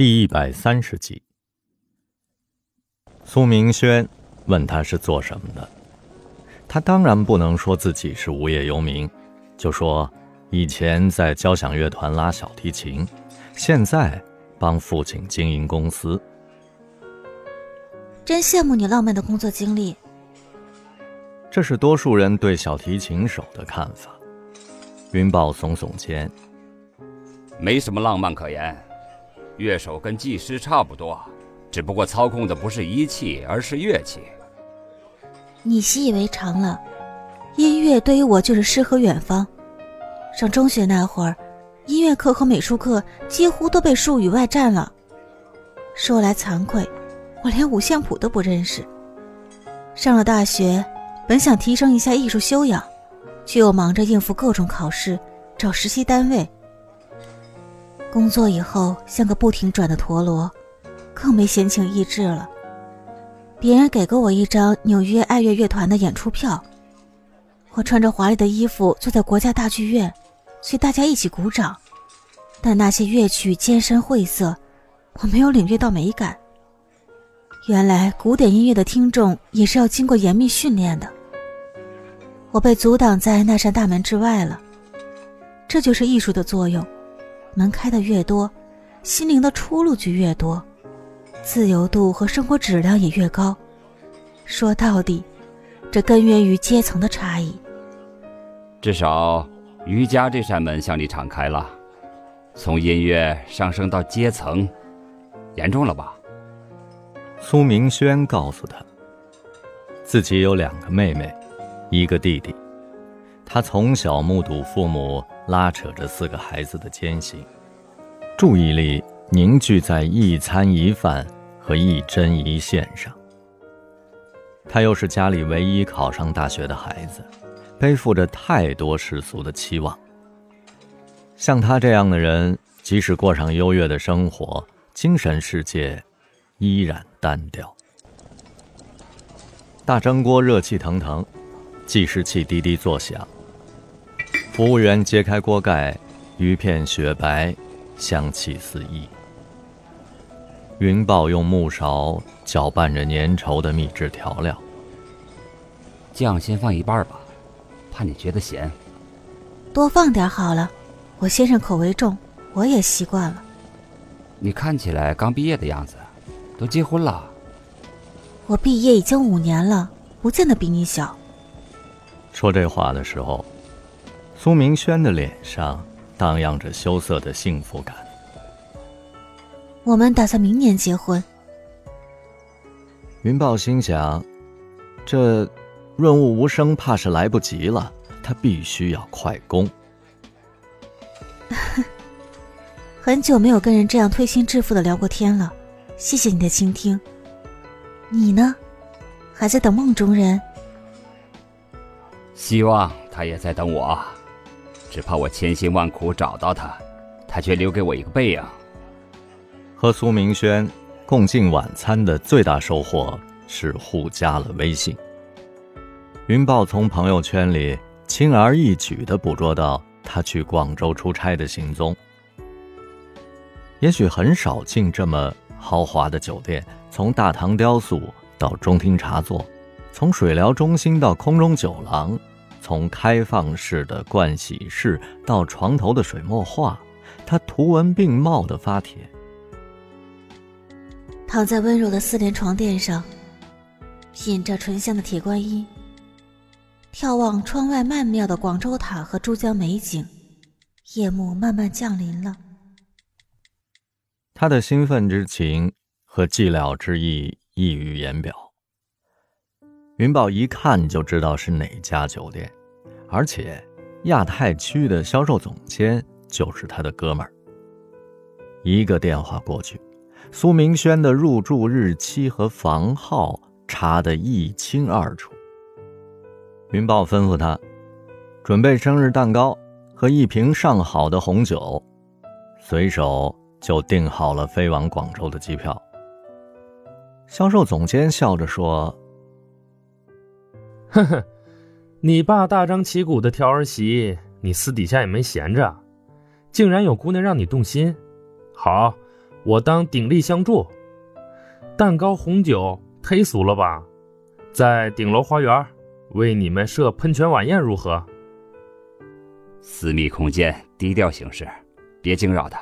第一百三十集，苏明轩问他是做什么的，他当然不能说自己是无业游民，就说以前在交响乐团拉小提琴，现在帮父亲经营公司。真羡慕你浪漫的工作经历。这是多数人对小提琴手的看法。云豹耸耸肩，没什么浪漫可言。乐手跟技师差不多，只不过操控的不是仪器，而是乐器。你习以为常了。音乐对于我就是诗和远方。上中学那会儿，音乐课和美术课几乎都被术语外占了。说来惭愧，我连五线谱都不认识。上了大学。本想提升一下艺术修养，却又忙着应付各种考试、找实习单位。工作以后像个不停转的陀螺，更没闲情逸致了。别人给过我一张纽约爱乐乐团的演出票，我穿着华丽的衣服坐在国家大剧院，随大家一起鼓掌。但那些乐曲艰深晦涩，我没有领略到美感。原来古典音乐的听众也是要经过严密训练的。我被阻挡在那扇大门之外了。这就是艺术的作用，门开的越多，心灵的出路就越多，自由度和生活质量也越高。说到底，这根源于阶层的差异。至少，瑜伽这扇门向你敞开了，从音乐上升到阶层，严重了吧？苏明轩告诉他，自己有两个妹妹。一个弟弟，他从小目睹父母拉扯着四个孩子的艰辛，注意力凝聚在一餐一饭和一针一线上。他又是家里唯一考上大学的孩子，背负着太多世俗的期望。像他这样的人，即使过上优越的生活，精神世界依然单调。大蒸锅热气腾腾。计时器滴滴作响，服务员揭开锅盖，鱼片雪白，香气四溢。云豹用木勺搅拌着粘稠的秘制调料，酱先放一半吧，怕你觉得咸。多放点好了，我先生口味重，我也习惯了。你看起来刚毕业的样子，都结婚了？我毕业已经五年了，不见得比你小。说这话的时候，苏明轩的脸上荡漾着羞涩的幸福感。我们打算明年结婚。云豹心想，这润物无声，怕是来不及了。他必须要快攻。很久没有跟人这样推心置腹的聊过天了，谢谢你的倾听。你呢，还在等梦中人？希望他也在等我，只怕我千辛万苦找到他，他却留给我一个背影。和苏明轩共进晚餐的最大收获是互加了微信。云豹从朋友圈里轻而易举地捕捉到他去广州出差的行踪。也许很少进这么豪华的酒店，从大唐雕塑到中厅茶座，从水疗中心到空中酒廊。从开放式的盥洗室到床头的水墨画，他图文并茂的发帖。躺在温柔的四连床垫上，品着醇香的铁观音，眺望窗外曼妙的广州塔和珠江美景，夜幕慢慢降临了。他的兴奋之情和寂寥之意溢于言表。云豹一看就知道是哪家酒店，而且亚太区的销售总监就是他的哥们儿。一个电话过去，苏明轩的入住日期和房号查得一清二楚。云豹吩咐他准备生日蛋糕和一瓶上好的红酒，随手就订好了飞往广州的机票。销售总监笑着说。呵呵，你爸大张旗鼓的挑儿媳，你私底下也没闲着，竟然有姑娘让你动心。好，我当鼎力相助。蛋糕、红酒忒俗了吧？在顶楼花园为你们设喷泉晚宴如何？私密空间，低调行事，别惊扰他。